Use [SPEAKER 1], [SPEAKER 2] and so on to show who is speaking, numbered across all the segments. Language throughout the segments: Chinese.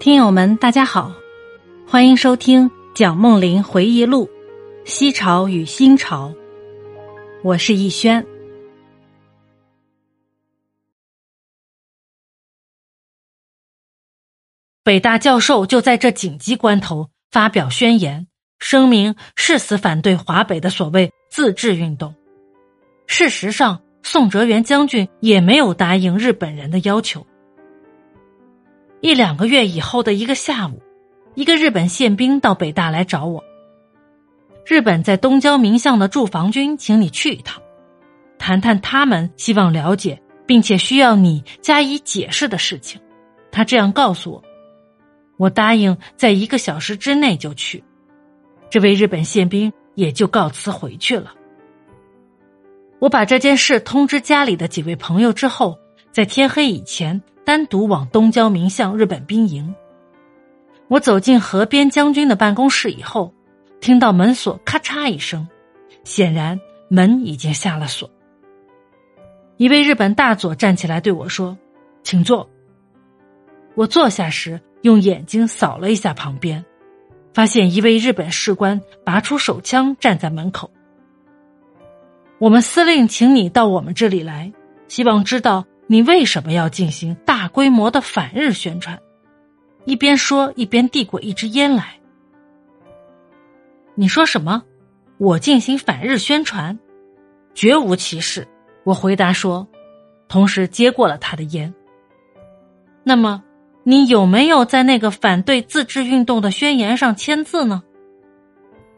[SPEAKER 1] 听友们，大家好，欢迎收听蒋梦麟回忆录《西朝与新朝》，我是逸轩。北大教授就在这紧急关头发表宣言，声明誓死反对华北的所谓自治运动。事实上，宋哲元将军也没有答应日本人的要求。一两个月以后的一个下午，一个日本宪兵到北大来找我。日本在东郊民巷的驻防军，请你去一趟，谈谈他们希望了解并且需要你加以解释的事情。他这样告诉我，我答应在一个小时之内就去。这位日本宪兵也就告辞回去了。我把这件事通知家里的几位朋友之后，在天黑以前。单独往东郊民巷日本兵营。我走进河边将军的办公室以后，听到门锁咔嚓一声，显然门已经下了锁。一位日本大佐站起来对我说：“请坐。”我坐下时，用眼睛扫了一下旁边，发现一位日本士官拔出手枪站在门口。我们司令请你到我们这里来，希望知道。你为什么要进行大规模的反日宣传？一边说一边递过一支烟来。你说什么？我进行反日宣传？绝无其事。我回答说，同时接过了他的烟。那么，你有没有在那个反对自治运动的宣言上签字呢？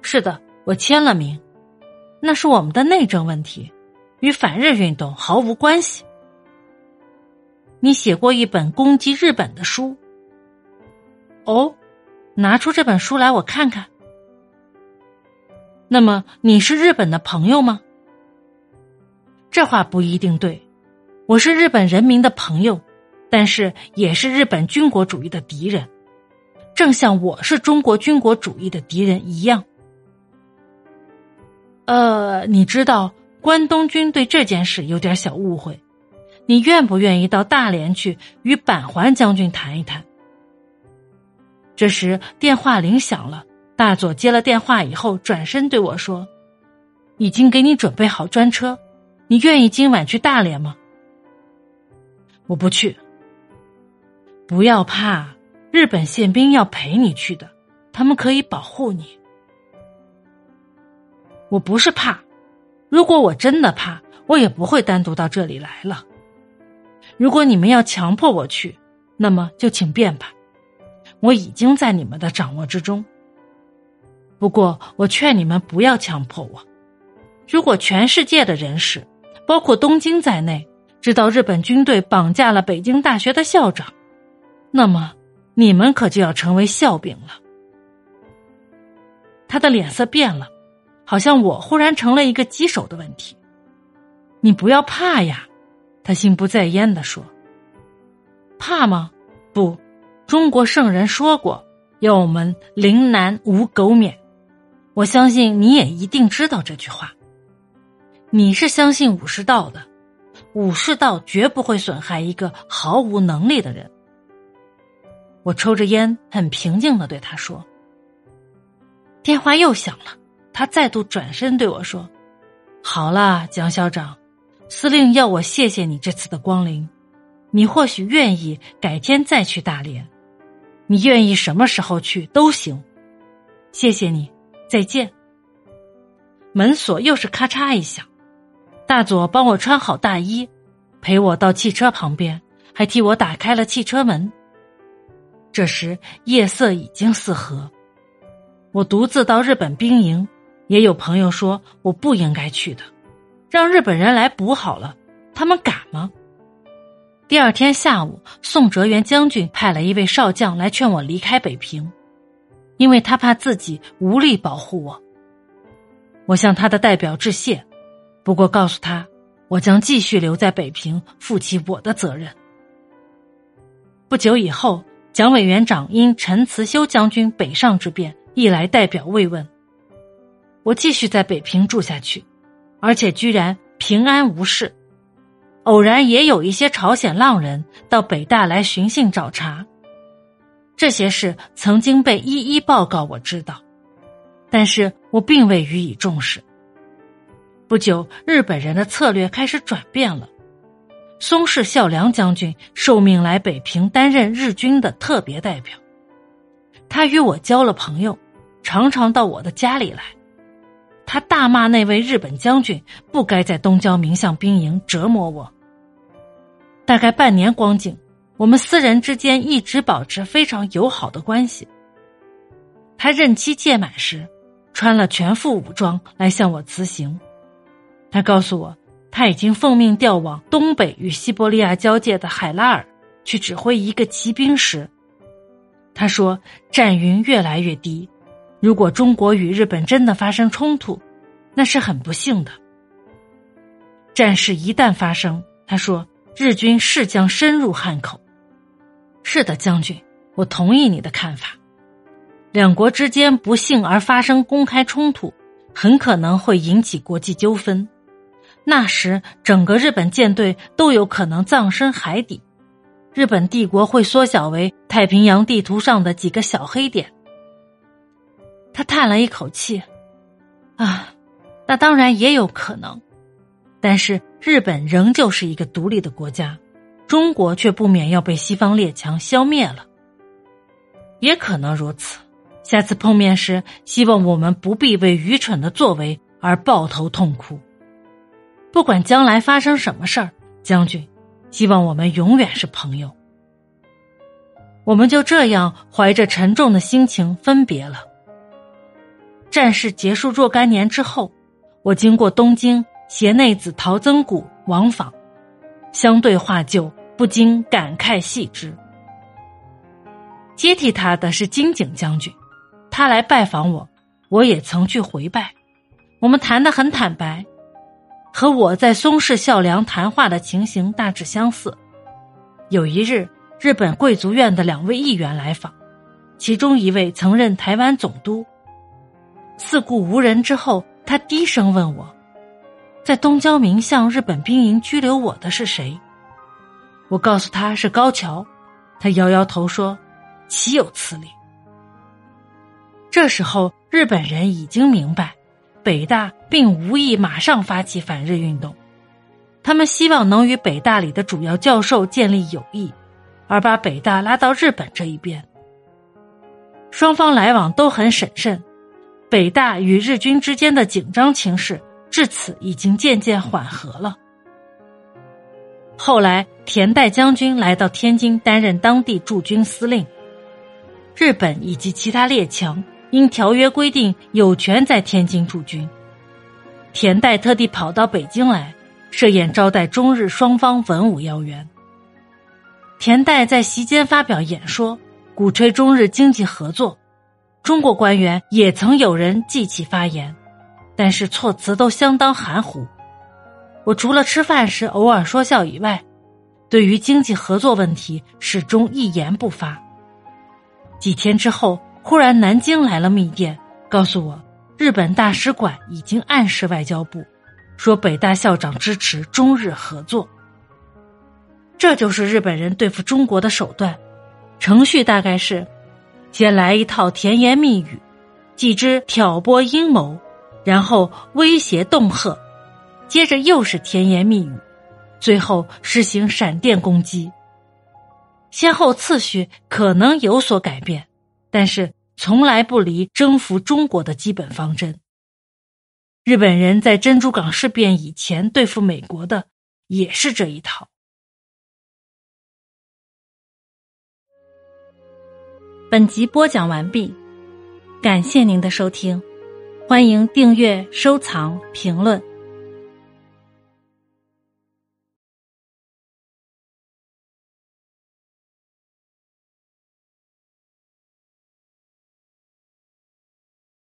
[SPEAKER 1] 是的，我签了名。那是我们的内政问题，与反日运动毫无关系。你写过一本攻击日本的书，哦，拿出这本书来我看看。那么你是日本的朋友吗？这话不一定对，我是日本人民的朋友，但是也是日本军国主义的敌人，正像我是中国军国主义的敌人一样。呃，你知道关东军对这件事有点小误会。你愿不愿意到大连去与板垣将军谈一谈？这时电话铃响了，大佐接了电话以后，转身对我说：“已经给你准备好专车，你愿意今晚去大连吗？”我不去。不要怕，日本宪兵要陪你去的，他们可以保护你。我不是怕，如果我真的怕，我也不会单独到这里来了。如果你们要强迫我去，那么就请便吧。我已经在你们的掌握之中。不过，我劝你们不要强迫我。如果全世界的人士，包括东京在内，知道日本军队绑架了北京大学的校长，那么你们可就要成为笑柄了。他的脸色变了，好像我忽然成了一个棘手的问题。你不要怕呀。他心不在焉的说：“怕吗？不，中国圣人说过，要我们临难无苟免。我相信你也一定知道这句话。你是相信武士道的，武士道绝不会损害一个毫无能力的人。”我抽着烟，很平静的对他说：“电话又响了。”他再度转身对我说：“好了，蒋校长。”司令要我谢谢你这次的光临，你或许愿意改天再去大连，你愿意什么时候去都行。谢谢你，再见。门锁又是咔嚓一响，大佐帮我穿好大衣，陪我到汽车旁边，还替我打开了汽车门。这时夜色已经四合，我独自到日本兵营，也有朋友说我不应该去的。让日本人来补好了，他们敢吗？第二天下午，宋哲元将军派了一位少将来劝我离开北平，因为他怕自己无力保护我。我向他的代表致谢，不过告诉他，我将继续留在北平，负起我的责任。不久以后，蒋委员长因陈慈修将军北上之变，一来代表慰问。我继续在北平住下去。而且居然平安无事，偶然也有一些朝鲜浪人到北大来寻衅找茬。这些事曾经被一一报告，我知道，但是我并未予以重视。不久，日本人的策略开始转变了。松氏孝良将军受命来北平担任日军的特别代表，他与我交了朋友，常常到我的家里来。他大骂那位日本将军不该在东郊民巷兵营折磨我。大概半年光景，我们私人之间一直保持非常友好的关系。他任期届满时，穿了全副武装来向我辞行。他告诉我。他已经奉命调往东北与西伯利亚交界的海拉尔去指挥一个骑兵师。他说：“战云越来越低，如果中国与日本真的发生冲突，那是很不幸的。战事一旦发生，他说日军势将深入汉口。是的，将军，我同意你的看法。两国之间不幸而发生公开冲突，很可能会引起国际纠纷。”那时，整个日本舰队都有可能葬身海底，日本帝国会缩小为太平洋地图上的几个小黑点。他叹了一口气：“啊，那当然也有可能，但是日本仍旧是一个独立的国家，中国却不免要被西方列强消灭了。也可能如此。下次碰面时，希望我们不必为愚蠢的作为而抱头痛哭。”不管将来发生什么事儿，将军，希望我们永远是朋友。我们就这样怀着沉重的心情分别了。战事结束若干年之后，我经过东京携内子陶曾谷往访，相对话旧，不禁感慨系之。接替他的是金井将军，他来拜访我，我也曾去回拜，我们谈得很坦白。和我在松氏孝良谈话的情形大致相似。有一日，日本贵族院的两位议员来访，其中一位曾任台湾总督。四顾无人之后，他低声问我：“在东郊民巷日本兵营拘留我的是谁？”我告诉他是高桥，他摇摇头说：“岂有此理。”这时候，日本人已经明白。北大并无意马上发起反日运动，他们希望能与北大里的主要教授建立友谊，而把北大拉到日本这一边。双方来往都很审慎，北大与日军之间的紧张情势至此已经渐渐缓和了。后来，田代将军来到天津担任当地驻军司令，日本以及其他列强。因条约规定有权在天津驻军，田代特地跑到北京来设宴招待中日双方文武要员。田代在席间发表演说，鼓吹中日经济合作。中国官员也曾有人记起发言，但是措辞都相当含糊。我除了吃饭时偶尔说笑以外，对于经济合作问题始终一言不发。几天之后。忽然，南京来了密电，告诉我，日本大使馆已经暗示外交部，说北大校长支持中日合作。这就是日本人对付中国的手段，程序大概是：先来一套甜言蜜语，继之挑拨阴谋，然后威胁恫吓，接着又是甜言蜜语，最后实行闪电攻击。先后次序可能有所改变。但是从来不离征服中国的基本方针。日本人在珍珠港事变以前对付美国的也是这一套。本集播讲完毕，感谢您的收听，欢迎订阅、收藏、评论。